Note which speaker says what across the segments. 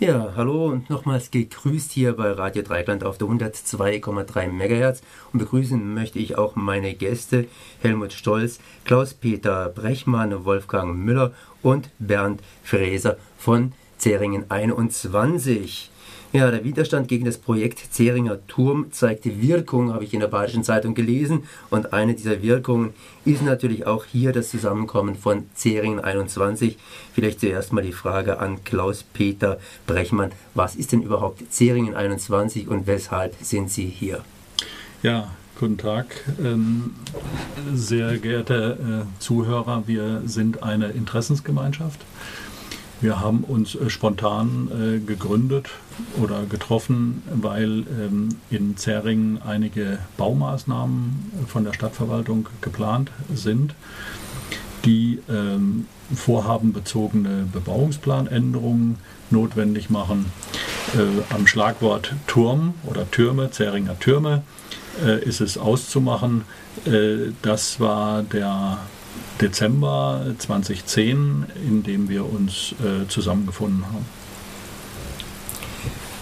Speaker 1: Ja, hallo und nochmals gegrüßt hier bei Radio Dreikland auf der 102,3 MHz und begrüßen möchte ich auch meine Gäste Helmut Stolz, Klaus-Peter Brechmann, Wolfgang Müller und Bernd Fräser von Zeringen 21. Ja, der Widerstand gegen das Projekt Zeringer Turm zeigte Wirkung, habe ich in der Badischen Zeitung gelesen. Und eine dieser Wirkungen ist natürlich auch hier das Zusammenkommen von Zeringen 21. Vielleicht zuerst mal die Frage an Klaus-Peter Brechmann. Was ist denn überhaupt Zeringen 21 und weshalb sind Sie hier?
Speaker 2: Ja, Guten Tag, ähm, sehr geehrte äh, Zuhörer. Wir sind eine Interessensgemeinschaft. Wir haben uns äh, spontan äh, gegründet oder getroffen, weil ähm, in Zähringen einige Baumaßnahmen von der Stadtverwaltung geplant sind, die ähm, vorhabenbezogene Bebauungsplanänderungen notwendig machen. Äh, am Schlagwort Turm oder Türme, Zähringer Türme, äh, ist es auszumachen. Äh, das war der Dezember 2010, in dem wir uns äh, zusammengefunden haben.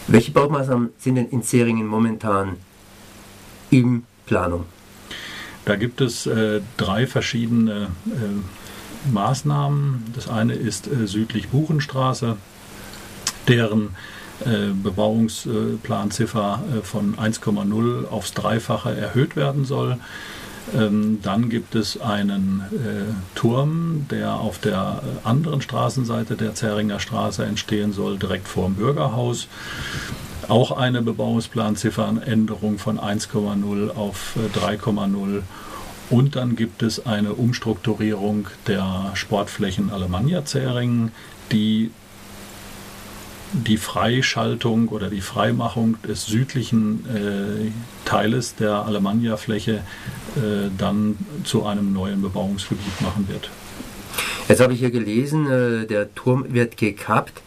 Speaker 1: Welche Baumaßnahmen sind denn in Zeringen momentan in Planung?
Speaker 2: Da gibt es äh, drei verschiedene äh, Maßnahmen. Das eine ist äh, südlich Buchenstraße, deren äh, Bebauungsplanziffer äh, von 1,0 aufs Dreifache erhöht werden soll. Ähm, dann gibt es einen äh, Turm, der auf der äh, anderen Straßenseite der Zähringer Straße entstehen soll, direkt vor dem Bürgerhaus. Auch eine Bebauungsplanziffernänderung von 1,0 auf äh, 3,0. Und dann gibt es eine Umstrukturierung der Sportflächen Alemannia Zähringen, die die Freischaltung oder die Freimachung des südlichen äh, Teiles der Alemannia-Fläche äh, dann zu einem neuen Bebauungsgebiet machen wird.
Speaker 1: Jetzt habe ich hier gelesen, äh, der Turm wird gekappt,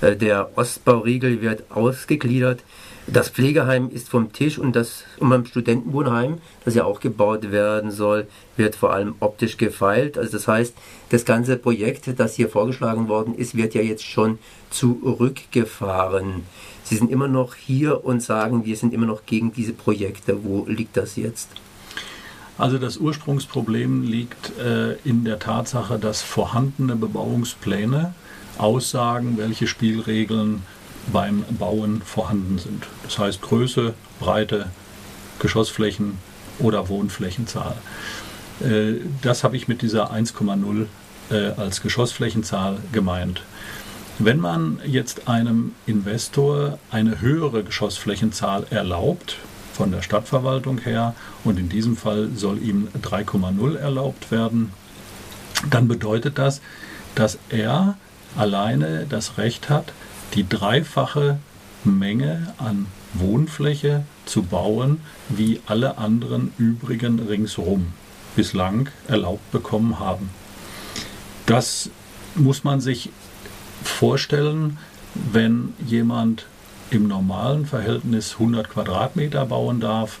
Speaker 1: äh, der Ostbauriegel wird ausgegliedert. Das Pflegeheim ist vom Tisch und das und beim Studentenwohnheim, das ja auch gebaut werden soll, wird vor allem optisch gefeilt. Also das heißt, das ganze Projekt, das hier vorgeschlagen worden ist, wird ja jetzt schon zurückgefahren. Sie sind immer noch hier und sagen, wir sind immer noch gegen diese Projekte. Wo liegt das jetzt?
Speaker 2: Also das Ursprungsproblem liegt äh, in der Tatsache, dass vorhandene Bebauungspläne aussagen, welche Spielregeln beim Bauen vorhanden sind. Das heißt Größe, Breite, Geschossflächen oder Wohnflächenzahl. Äh, das habe ich mit dieser 1,0 äh, als Geschossflächenzahl gemeint. Wenn man jetzt einem Investor eine höhere Geschossflächenzahl erlaubt, von der Stadtverwaltung her, und in diesem Fall soll ihm 3,0 erlaubt werden, dann bedeutet das, dass er alleine das Recht hat, die dreifache Menge an Wohnfläche zu bauen, wie alle anderen übrigen ringsherum bislang erlaubt bekommen haben. Das muss man sich vorstellen, wenn jemand im normalen Verhältnis 100 Quadratmeter bauen darf,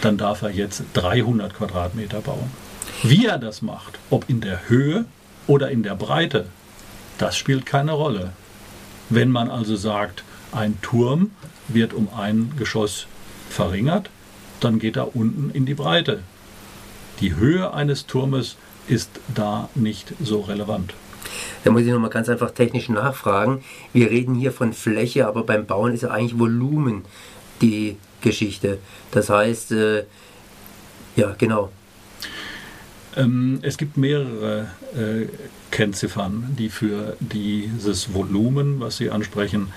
Speaker 2: dann darf er jetzt 300 Quadratmeter bauen. Wie er das macht, ob in der Höhe oder in der Breite, das spielt keine Rolle. Wenn man also sagt, ein Turm wird um ein Geschoss verringert, dann geht er unten in die Breite. Die Höhe eines Turmes ist da nicht so relevant.
Speaker 1: Da muss ich nochmal ganz einfach technisch nachfragen. Wir reden hier von Fläche, aber beim Bauen ist ja eigentlich Volumen die Geschichte. Das heißt, äh, ja, genau.
Speaker 2: Ähm, es gibt mehrere äh, Kennziffern, die für dieses Volumen, was Sie ansprechen,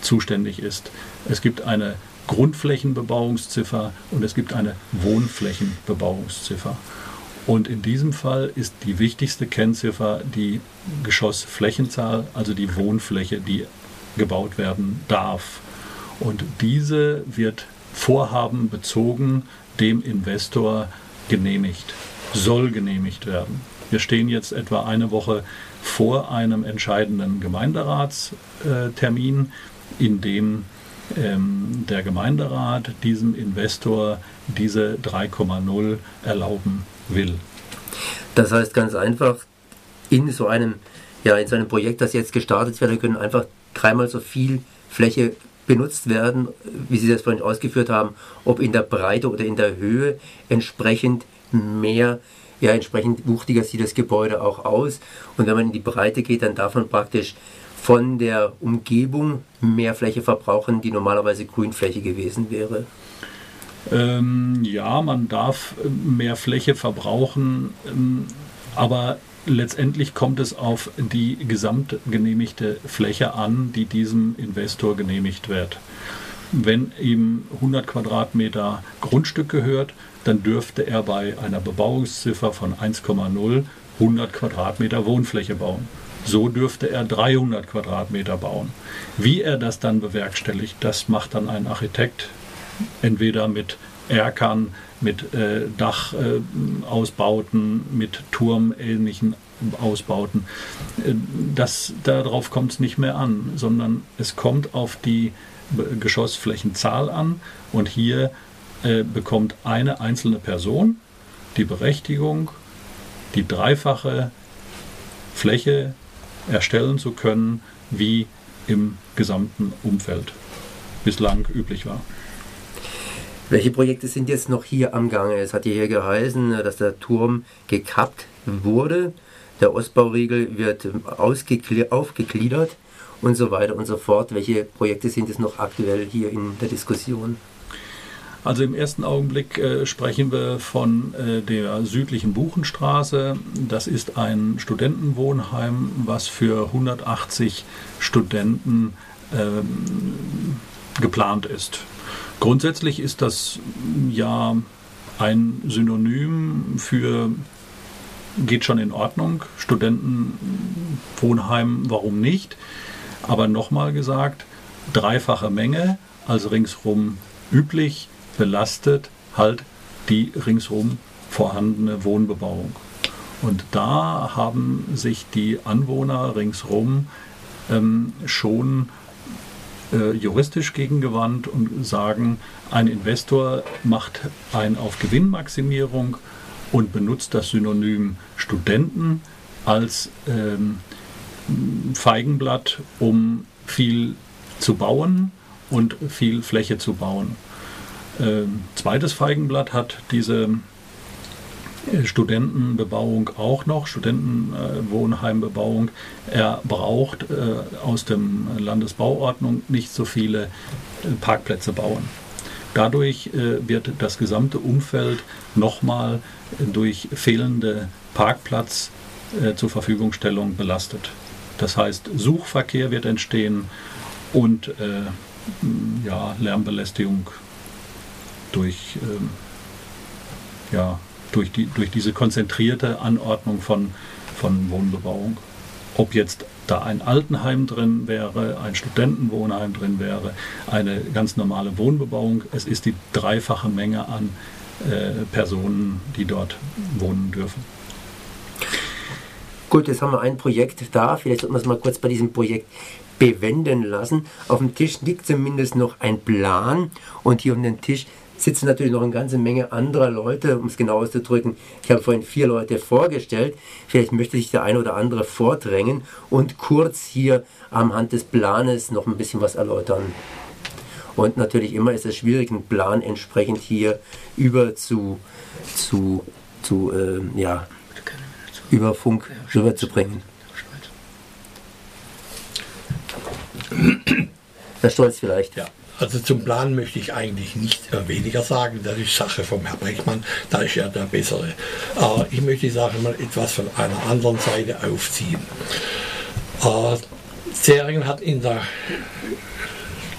Speaker 2: zuständig ist. Es gibt eine Grundflächenbebauungsziffer und es gibt eine Wohnflächenbebauungsziffer. Und in diesem Fall ist die wichtigste Kennziffer die Geschossflächenzahl, also die Wohnfläche, die gebaut werden darf. Und diese wird vorhabenbezogen dem Investor genehmigt, soll genehmigt werden. Wir stehen jetzt etwa eine Woche vor einem entscheidenden Gemeinderatstermin, in dem ähm, der Gemeinderat diesem Investor diese 3,0 erlauben will.
Speaker 1: Das heißt ganz einfach, in so einem ja, in so einem Projekt, das jetzt gestartet wird, können einfach dreimal so viel Fläche benutzt werden, wie Sie das vorhin ausgeführt haben, ob in der Breite oder in der Höhe entsprechend mehr, ja, entsprechend wuchtiger sieht das Gebäude auch aus. Und wenn man in die Breite geht, dann darf man praktisch von der Umgebung mehr Fläche verbrauchen, die normalerweise Grünfläche gewesen wäre.
Speaker 2: Ähm, ja, man darf äh, mehr Fläche verbrauchen, ähm, aber letztendlich kommt es auf die gesamtgenehmigte Fläche an, die diesem Investor genehmigt wird. Wenn ihm 100 Quadratmeter Grundstück gehört, dann dürfte er bei einer Bebauungsziffer von 1,0 100 Quadratmeter Wohnfläche bauen. So dürfte er 300 Quadratmeter bauen. Wie er das dann bewerkstelligt, das macht dann ein Architekt, entweder mit Erkern, mit äh, Dachausbauten, äh, mit turmähnlichen Ausbauten. Äh, das, darauf kommt es nicht mehr an, sondern es kommt auf die Geschossflächenzahl an und hier äh, bekommt eine einzelne Person die Berechtigung, die dreifache Fläche erstellen zu können, wie im gesamten Umfeld bislang üblich war.
Speaker 1: Welche Projekte sind jetzt noch hier am Gange? Es hat hier geheißen, dass der Turm gekappt wurde, der Ostbauriegel wird aufgegliedert und so weiter und so fort. Welche Projekte sind jetzt noch aktuell hier in der Diskussion?
Speaker 2: Also im ersten Augenblick äh, sprechen wir von äh, der südlichen Buchenstraße. Das ist ein Studentenwohnheim, was für 180 Studenten ähm, geplant ist. Grundsätzlich ist das ja ein Synonym für geht schon in Ordnung, Studentenwohnheim, warum nicht? Aber nochmal gesagt, dreifache Menge, also ringsrum üblich, belastet halt die ringsrum vorhandene Wohnbebauung. Und da haben sich die Anwohner ringsrum ähm, schon äh, juristisch gegengewandt und sagen, ein Investor macht ein auf Gewinnmaximierung und benutzt das Synonym Studenten als ähm, Feigenblatt, um viel zu bauen und viel Fläche zu bauen. Ähm, zweites Feigenblatt hat diese Studentenbebauung auch noch, Studentenwohnheimbebauung. Er braucht äh, aus dem Landesbauordnung nicht so viele äh, Parkplätze bauen. Dadurch äh, wird das gesamte Umfeld nochmal durch fehlende Parkplatz zur Verfügungstellung belastet. Das heißt, Suchverkehr wird entstehen und ja, Lärmbelästigung durch ähm, ja, durch, die, durch diese konzentrierte Anordnung von, von Wohnbebauung. Ob jetzt da ein Altenheim drin wäre, ein Studentenwohnheim drin wäre, eine ganz normale Wohnbebauung, es ist die dreifache Menge an äh, Personen, die dort wohnen dürfen.
Speaker 1: Gut, jetzt haben wir ein Projekt da. Vielleicht sollten wir es mal kurz bei diesem Projekt bewenden lassen. Auf dem Tisch liegt zumindest noch ein Plan und hier um den Tisch sitzen natürlich noch eine ganze Menge anderer Leute, um es genau auszudrücken. Ich habe vorhin vier Leute vorgestellt. Vielleicht möchte sich der eine oder andere vordrängen und kurz hier am Hand des Planes noch ein bisschen was erläutern. Und natürlich immer ist es schwierig, einen Plan entsprechend hier über zu, zu, zu äh, ja, über Funk rüberzubringen. Herr Stolz vielleicht.
Speaker 3: Ja. Also zum Plan möchte ich eigentlich nicht äh, weniger sagen, das ist Sache vom Herrn Brechmann, da ist er der Bessere. Aber ich möchte die Sache mal etwas von einer anderen Seite aufziehen. Äh, Zeringen hat in der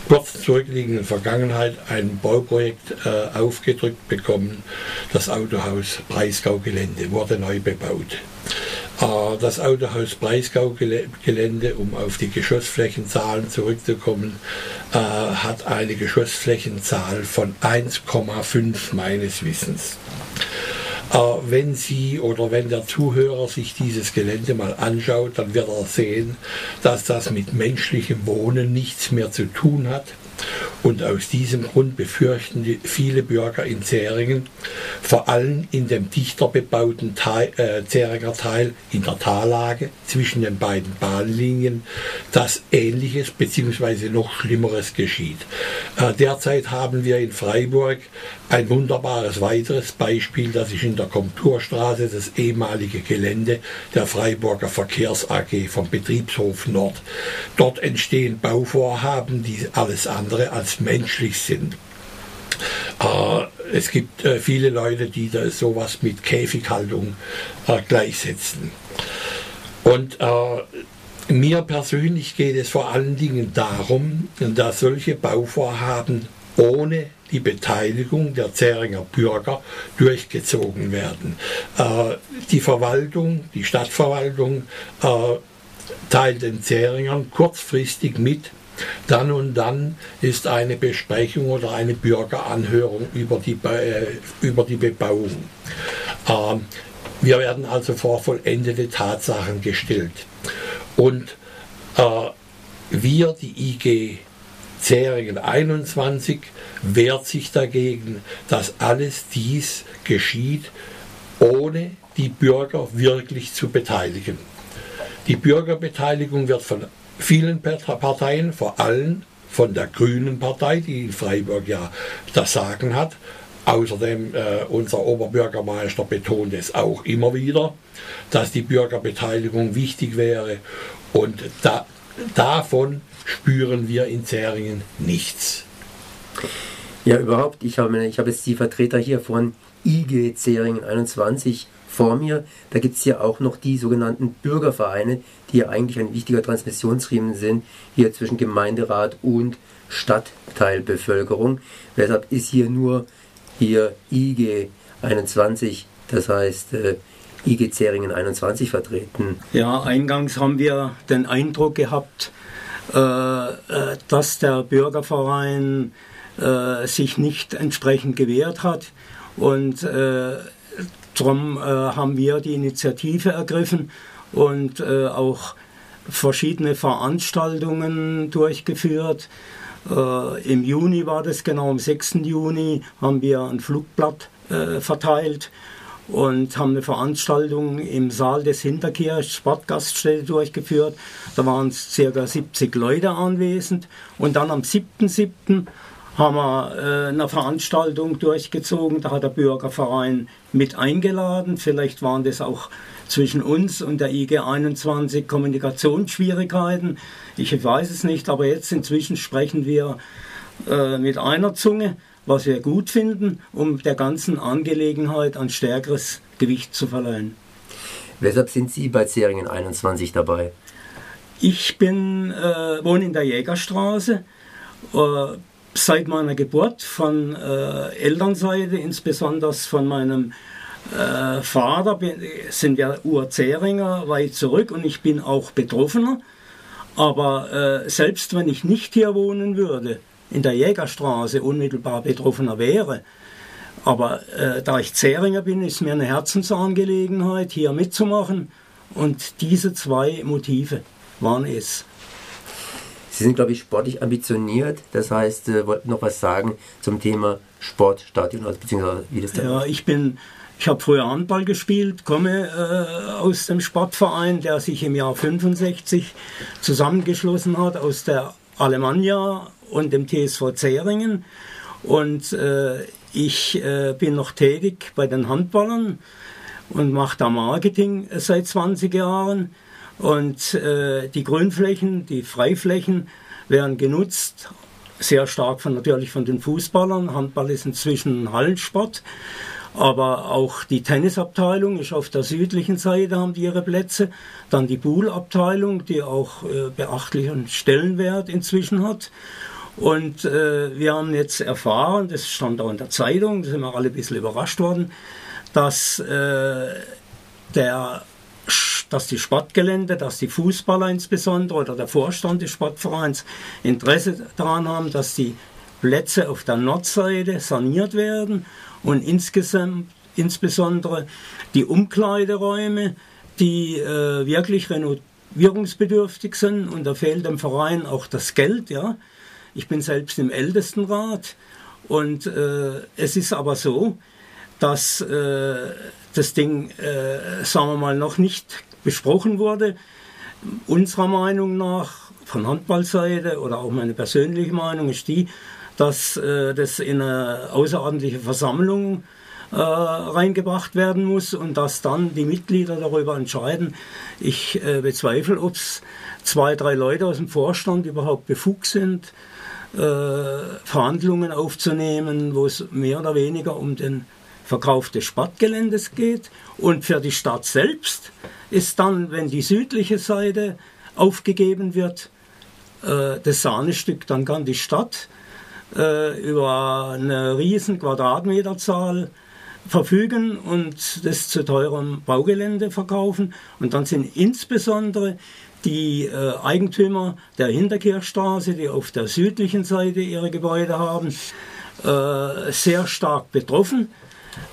Speaker 3: kurz zurückliegenden Vergangenheit ein Bauprojekt äh, aufgedrückt bekommen. Das Autohaus Breisgau-Gelände wurde neu bebaut. Äh, das Autohaus Breisgau-Gelände, um auf die Geschossflächenzahlen zurückzukommen, äh, hat eine Geschossflächenzahl von 1,5 meines Wissens. Äh, wenn Sie oder wenn der Zuhörer sich dieses Gelände mal anschaut, dann wird er sehen, dass das mit menschlichem Wohnen nichts mehr zu tun hat Und aus diesem Grund befürchten viele Bürger in Zähringen, vor allem in dem dichter bebauten Teil, äh, Zähringer Teil in der Tallage zwischen den beiden Bahnlinien, dass Ähnliches bzw. noch Schlimmeres geschieht. Äh, derzeit haben wir in Freiburg ein wunderbares weiteres Beispiel, das ist in der Komturstraße das ehemalige Gelände der Freiburger Verkehrs AG vom Betriebshof Nord. Dort entstehen Bauvorhaben, die alles andere als als menschlich sind. Äh, es gibt äh, viele Leute, die da sowas mit Käfighaltung äh, gleichsetzen. Und mir persönlich geht es vor allen Dingen darum, dass solche Bauvorhaben ohne die Beteiligung der Zähringer Bürger durchgezogen werden. Äh, die Verwaltung, die Stadtverwaltung äh, teilt den Zähringern kurzfristig mit, dann und dann ist eine Besprechung oder eine Bürgeranhörung über die, äh, über die Bebauung. Ähm, wir werden also vor vollendete Tatsachen gestellt. Und äh, wir, die IG Zähringen 21, wehrt sich dagegen, dass alles dies geschieht, ohne die Bürger wirklich zu beteiligen. Die Bürgerbeteiligung wird von vielen Parteien, vor allem von der Grünen Partei, die in Freiburg ja das Sagen hat. Außerdem äh, unser Oberbürgermeister betont es auch immer wieder, dass die Bürgerbeteiligung wichtig wäre und da, davon spüren wir in Zähringen nichts.
Speaker 1: Ja, überhaupt, ich habe, ich habe jetzt die Vertreter hier von IG Zähringen 21 vor mir. Da gibt es ja auch noch die sogenannten Bürgervereine, die ja eigentlich ein wichtiger Transmissionsriemen sind, hier zwischen Gemeinderat und Stadtteilbevölkerung. Deshalb ist hier nur hier IG 21, das heißt äh, IG Zähringen 21 vertreten.
Speaker 4: Ja, eingangs haben wir den Eindruck gehabt, äh, äh dass der Bürgerverein äh, sich nicht entsprechend gewehrt hat und äh, Darum äh, haben wir die Initiative ergriffen und äh, auch verschiedene Veranstaltungen durchgeführt. Äh, Im Juni war das genau, am 6. Juni haben wir ein Flugblatt äh, verteilt und haben eine Veranstaltung im Saal des Hinterkirch Sportgaststätte durchgeführt. Da waren ca. 70 Leute anwesend. Und dann am 7.7 haben wir äh, eine Veranstaltung durchgezogen. Da hat der Bürgerverein mit eingeladen. Vielleicht waren das auch zwischen uns und der IG 21 Kommunikationsschwierigkeiten. Ich weiß es nicht, aber jetzt inzwischen sprechen wir äh, mit einer Zunge, was wir gut finden, um der ganzen Angelegenheit ein stärkeres Gewicht zu verleihen.
Speaker 1: Weshalb sind Sie bei Zeringen 21 dabei?
Speaker 4: Ich bin, äh, wohne in der Jägerstraße, äh, seit meiner Geburt von äh, Elternseite, insbesondere von meinem äh, Vater, bin, sind wir Urzähringer weit zurück und ich bin auch Betroffener. Aber äh, selbst wenn ich nicht hier wohnen würde, in der Jägerstraße unmittelbar Betroffener wäre, aber äh, da ich Zähringer bin, ist mir eine Herzensangelegenheit, hier mitzumachen. Und diese zwei Motive waren es.
Speaker 1: Sie sind, glaube ich, sportlich ambitioniert. Das heißt, äh, wollten noch was sagen zum Thema Sportstadion, also beziehungsweise wie das
Speaker 4: da Ja, ich bin. Ich habe früher Handball gespielt, komme äh, aus dem Sportverein, der sich im Jahr 65 zusammengeschlossen hat aus der Alemannia und dem TSV Zähringen. Und äh, ich äh, bin noch tätig bei den Handballern und mache da Marketing seit 20 Jahren. Und äh, die Grünflächen, die Freiflächen werden genutzt, sehr stark von, natürlich von den Fußballern. Handball ist inzwischen ein Hallensport. Aber auch die Tennisabteilung ist auf der südlichen Seite, haben die ihre Plätze. Dann die Poolabteilung, die auch äh, beachtlichen Stellenwert inzwischen hat. Und äh, wir haben jetzt erfahren, das stand auch in der Zeitung, da sind wir alle ein bisschen überrascht worden, dass äh, der dass die Sportgelände, dass die Fußballer insbesondere oder der Vorstand des Sportvereins Interesse daran haben, dass die Plätze auf der Nordseite saniert werden und insgesamt insbesondere die Umkleideräume, die äh, wirklich renovierungsbedürftig sind und da fehlt dem Verein auch das Geld, ja. Ich bin selbst im Ältestenrat und äh, es ist aber so, dass äh, das Ding, äh, sagen wir mal, noch nicht besprochen wurde. Unserer Meinung nach, von Handballseite oder auch meine persönliche Meinung ist die, dass äh, das in eine außerordentliche Versammlung äh, reingebracht werden muss und dass dann die Mitglieder darüber entscheiden. Ich äh, bezweifle, ob es zwei, drei Leute aus dem Vorstand überhaupt befugt sind, äh, Verhandlungen aufzunehmen, wo es mehr oder weniger um den Verkauf des Sportgeländes geht. Und für die Stadt selbst ist dann, wenn die südliche Seite aufgegeben wird, äh, das Sahnestück, dann kann die Stadt äh, über eine riesen Quadratmeterzahl verfügen und das zu teurem Baugelände verkaufen. Und dann sind insbesondere die äh, Eigentümer der Hinterkirchstraße, die auf der südlichen Seite ihre Gebäude haben, äh, sehr stark betroffen.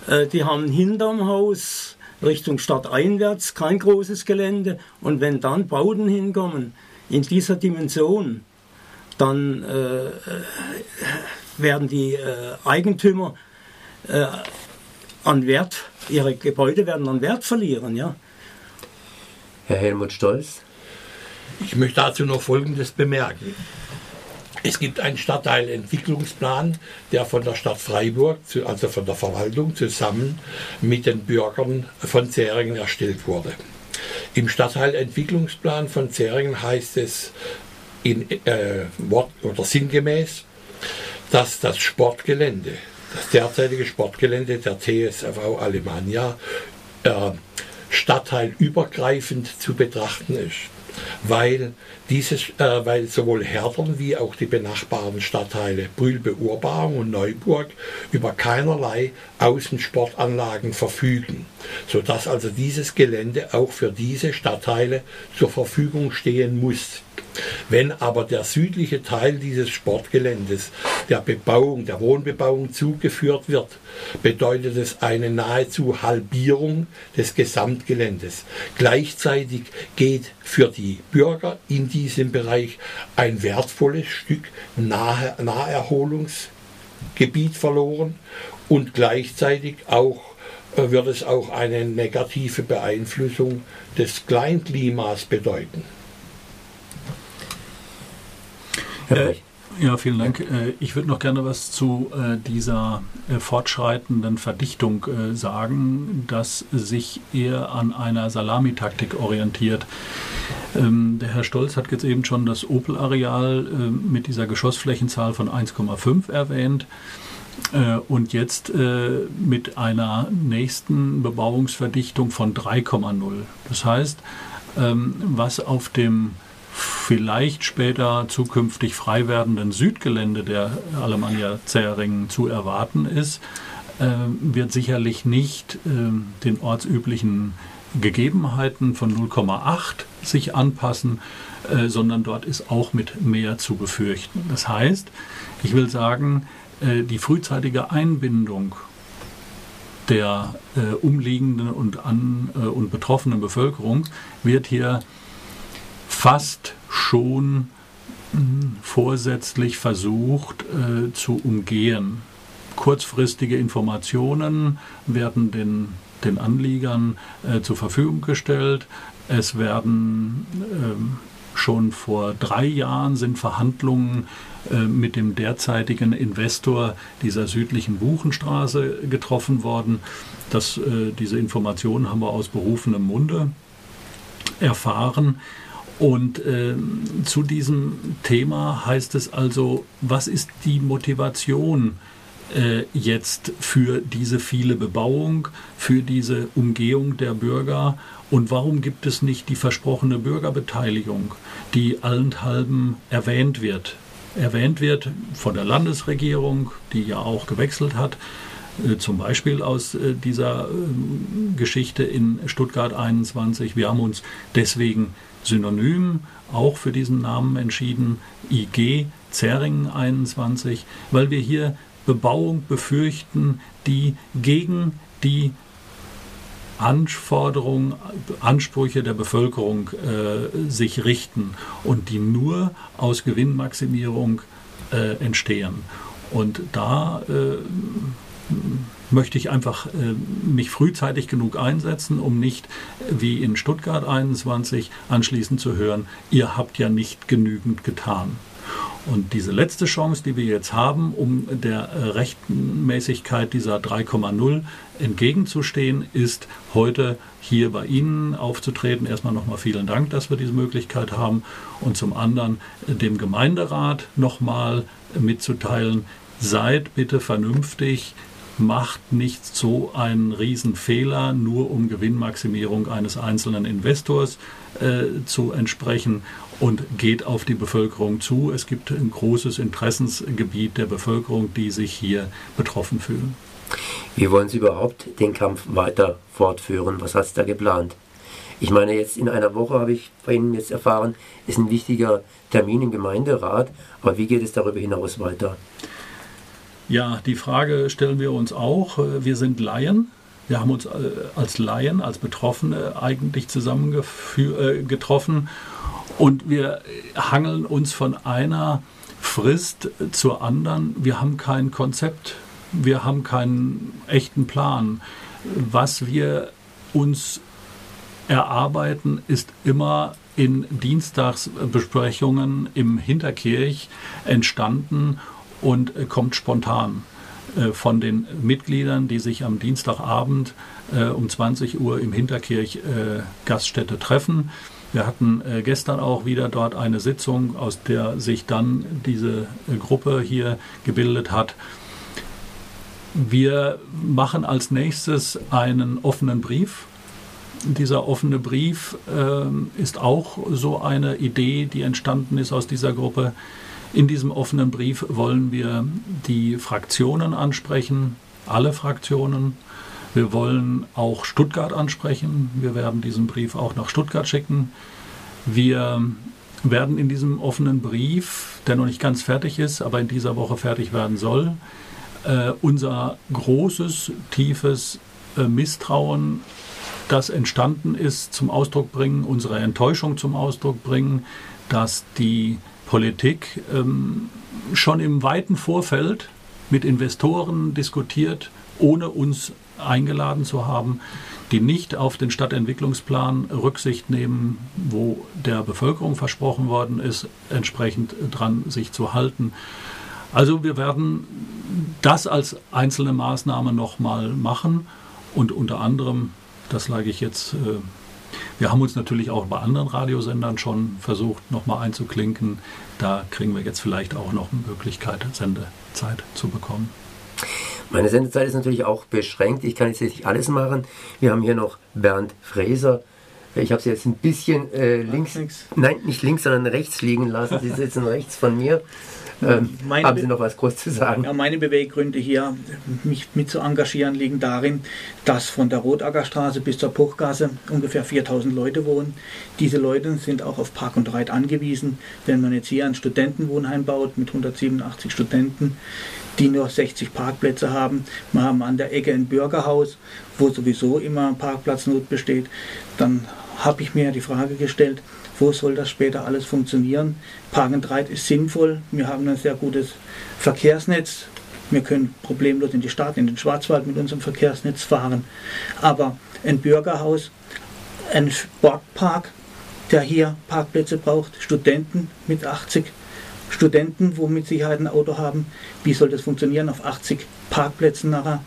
Speaker 4: Äh, die haben hinterm Haus Richtung Stadt einwärts kein großes Gelände und wenn dann Bauten hinkommen in dieser Dimension, dann äh, werden die äh, Eigentümer äh, an Wert, ihre Gebäude werden an Wert verlieren. Ja.
Speaker 1: Herr Helmut Stolz.
Speaker 3: Ich möchte dazu noch Folgendes bemerken. Es gibt einen Stadtteilentwicklungsplan, der von der Stadt Freiburg, also von der Verwaltung, zusammen mit den Bürgern von Zähringen erstellt wurde. Im Stadtteilentwicklungsplan von Zähringen heißt es in äh, Wort oder sinngemäß, dass das Sportgelände, das derzeitige Sportgelände der TSV Alemannia, äh, stadtteilübergreifend zu betrachten ist weil, dieses, äh, weil sowohl Herdern wie auch die benachbarten Stadtteile Brühlbe-Urbarung und Neuburg über keinerlei Außensportanlagen verfügen, sodass also dieses Gelände auch für diese Stadtteile zur Verfügung stehen muss. Wenn aber der südliche Teil dieses Sportgeländes der Bebauung, der Wohnbebauung zugeführt wird, bedeutet es eine nahezu Halbierung des Gesamtgeländes. Gleichzeitig geht für die Bürger in diesem Bereich ein wertvolles Stück Naherholungsgebiet verloren und gleichzeitig auch äh, wird es auch eine negative Beeinflussung des Kleinklimas bedeuten.
Speaker 2: Brecht. Ja, vielen Dank. Äh, ich würde noch gerne was zu äh, dieser äh, fortschreitenden Verdichtung sagen, das sich eher an einer Salamitaktik orientiert. Ähm, der Herr Stolz hat jetzt eben schon das Opel-Areal mit dieser Geschossflächenzahl von 1,5 erwähnt und jetzt mit einer nächsten Bebauungsverdichtung von 3,0. Das heißt, ähm, was auf dem vielleicht später zukünftig frei werdenden Südgelände der Alemannia Zähringen zu erwarten ist, äh, wird sicherlich nicht äh, den ortsüblichen Gegebenheiten von 0,8 sich anpassen, äh, sondern dort ist auch mit mehr zu befürchten. Das heißt, ich will sagen, die frühzeitige Einbindung der umliegenden und, an, und betroffenen Bevölkerung wird hier fast schon hm, vorsätzlich versucht äh, zu umgehen. Kurzfristige Informationen werden den, den Anliegern äh, zur Verfügung gestellt. Es werden äh, schon vor drei Jahren sind Verhandlungen äh, mit dem derzeitigen Investor dieser südlichen Buchenstraße getroffen worden. Das, äh, diese Informationen haben wir aus berufenem Munde erfahren. Und äh, zu diesem Thema heißt es also, was ist die Motivation äh, jetzt für diese viele Bebauung, für diese Umgehung der Bürger und warum gibt es nicht die versprochene Bürgerbeteiligung, die allenthalben erwähnt wird? Erwähnt wird von der Landesregierung, die ja auch gewechselt hat, zum Beispiel aus äh, dieser ähm, Geschichte in Stuttgart 21. Wir haben uns deswegen Synonym auch für diesen Namen entschieden, IG Zähringen 21, weil wir hier Bebauung befürchten, die gegen die Anforderungen, Ansprüche der Bevölkerung äh, sich richten und die nur aus Gewinnmaximierung äh, entstehen. Und da äh, möchte ich einfach äh, mich frühzeitig genug einsetzen, um nicht wie in Stuttgart 21 anschließend zu hören, ihr habt ja nicht genügend getan. Und diese letzte Chance, die wir jetzt haben, um der äh, Rechtmäßigkeit dieser 3,0 entgegenzustehen, ist heute hier bei Ihnen aufzutreten. Erstmal nochmal vielen Dank, dass wir diese Möglichkeit haben. Und zum anderen äh, dem Gemeinderat nochmal mitzuteilen, seid bitte vernünftig, macht nicht so einen Riesenfehler, nur um Gewinnmaximierung eines einzelnen Investors äh, zu entsprechen und geht auf die Bevölkerung zu. Es gibt ein großes Interessensgebiet der Bevölkerung, die sich hier betroffen fühlen.
Speaker 1: Wie wollen Sie überhaupt den Kampf weiter fortführen? Was hast du da geplant? Ich meine, jetzt in einer Woche habe ich Ihnen jetzt erfahren, ist ein wichtiger Termin im Gemeinderat. Aber wie geht es darüber hinaus weiter?
Speaker 2: Ja, die Frage stellen wir uns auch. Wir sind Laien. Wir haben uns äh, als Laien, als Betroffene eigentlich zusammengetroffen äh, und wir hangeln uns von einer Frist zur anderen. Wir haben kein Konzept, wir haben keinen echten Plan. Was wir uns erarbeiten, ist immer in Dienstagsbesprechungen im Hinterkirch entstanden und äh, kommt spontan äh, von den Mitgliedern, die sich am Dienstagabend äh, um 20 Uhr im Hinterkirch Gaststätte treffen. Wir hatten gestern auch wieder dort eine Sitzung, aus der sich dann diese Gruppe hier gebildet hat. Wir machen als nächstes einen offenen Brief. Dieser offene Brief äh, ist auch so eine Idee, die entstanden ist aus dieser Gruppe. In diesem offenen Brief wollen wir die Fraktionen ansprechen, alle Fraktionen. Wir wollen auch Stuttgart ansprechen. Wir werden diesen Brief auch nach Stuttgart schicken. Wir werden in diesem offenen Brief, der noch nicht ganz fertig ist, aber in dieser Woche fertig werden soll, äh, unser großes, tiefes äh, Misstrauen, das entstanden ist, zum Ausdruck bringen, unsere Enttäuschung zum Ausdruck bringen, dass die Politik ähm, schon im weiten Vorfeld mit Investoren diskutiert, ohne uns eingeladen zu haben, die nicht auf den Stadtentwicklungsplan Rücksicht nehmen, wo der Bevölkerung versprochen worden ist, entsprechend dran sich zu halten. Also wir werden das als einzelne Maßnahme nochmal machen und unter anderem, das lage ich jetzt äh, wir haben uns natürlich auch bei anderen Radiosendern schon versucht, nochmal einzuklinken. Da kriegen wir jetzt vielleicht auch noch eine Möglichkeit, Sendezeit zu bekommen.
Speaker 1: Meine Sendezeit ist natürlich auch beschränkt. Ich kann jetzt nicht alles machen. Wir haben hier noch Bernd Fräser. Ich habe sie jetzt ein bisschen äh, links, nein, nicht links, sondern rechts liegen lassen. Sie sitzen rechts von mir. Ähm, haben Sie noch was kurz zu sagen?
Speaker 5: Ja, meine Beweggründe hier, mich mit zu engagieren, liegen darin, dass von der Rotackerstraße bis zur Puchgasse ungefähr 4000 Leute wohnen. Diese Leute sind auch auf Park und Reit angewiesen. Wenn man jetzt hier ein Studentenwohnheim baut mit 187 Studenten, die nur 60 Parkplätze haben. Wir haben an der Ecke ein Bürgerhaus, wo sowieso immer Parkplatznot besteht. Dann habe ich mir die Frage gestellt, wo soll das später alles funktionieren. Park and Ride ist sinnvoll, wir haben ein sehr gutes Verkehrsnetz, wir können problemlos in die Stadt, in den Schwarzwald mit unserem Verkehrsnetz fahren. Aber ein Bürgerhaus, ein Sportpark, der hier Parkplätze braucht, Studenten mit 80 Studenten, wo mit Sicherheit ein Auto haben, wie soll das funktionieren auf 80 Parkplätzen nachher?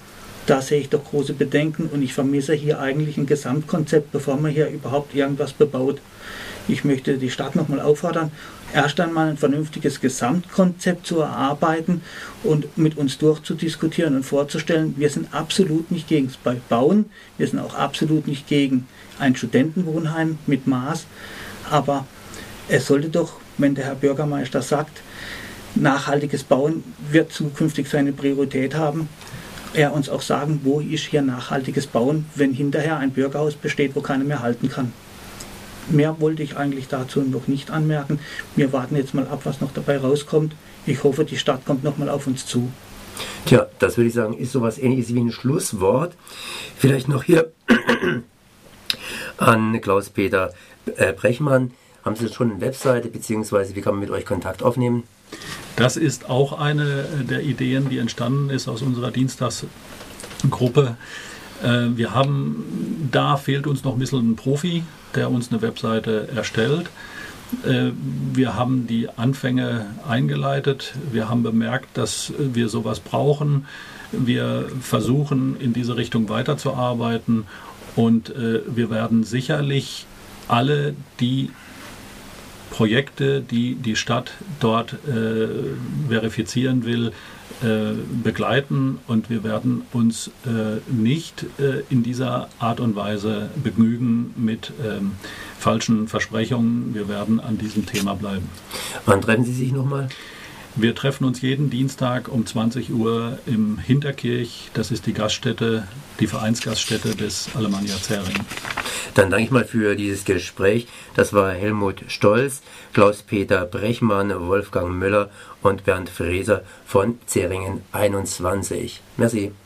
Speaker 5: Da sehe ich doch große Bedenken und ich vermisse hier eigentlich ein Gesamtkonzept, bevor man hier überhaupt irgendwas bebaut. Ich möchte die Stadt nochmal auffordern, erst einmal ein vernünftiges Gesamtkonzept zu erarbeiten und mit uns durchzudiskutieren und vorzustellen, wir sind absolut nicht gegen das Bauen, wir sind auch absolut nicht gegen ein Studentenwohnheim mit Maß, aber es sollte doch, wenn der Herr Bürgermeister sagt, nachhaltiges Bauen wird zukünftig seine Priorität haben, er uns auch sagen, wo ist hier nachhaltiges Bauen, wenn hinterher ein Bürgerhaus besteht, wo keiner mehr halten kann. Mehr wollte ich eigentlich dazu noch nicht anmerken. Wir warten jetzt mal ab, was noch dabei rauskommt. Ich hoffe, die Stadt kommt noch mal auf uns zu.
Speaker 1: Tja, das würde ich sagen, ist sowas ähnliches wie ein Schlusswort. Vielleicht noch hier an Klaus-Peter äh, Brechmann. Haben Sie schon eine Webseite, beziehungsweise wie kann man mit euch Kontakt aufnehmen?
Speaker 2: Das ist auch eine der Ideen, die entstanden ist aus unserer Dienstagsgruppe. Äh, wir haben, da fehlt uns noch ein bisschen ein Profi, der uns eine Webseite erstellt. Äh, wir haben die Anfänge eingeleitet. Wir haben bemerkt, dass wir sowas brauchen. Wir versuchen in diese Richtung weiterzuarbeiten und äh, wir werden sicherlich alle die Projekte, die die Stadt dort äh, verifizieren will, äh, begleiten und wir werden uns äh, nicht äh, in dieser Art und Weise begnügen mit ähm, falschen Versprechungen. Wir werden an diesem Thema bleiben.
Speaker 1: Wann treffen Sie sich nochmal?
Speaker 2: Wir treffen uns jeden Dienstag um 20 Uhr im Hinterkirch. Das ist die Gaststätte, die Vereinsgaststätte des Alemannia Zering.
Speaker 1: Dann danke ich mal für dieses Gespräch. Das war Helmut Stolz, Klaus-Peter Brechmann, Wolfgang Müller und Bernd Fräser von Zeringen 21. Merci.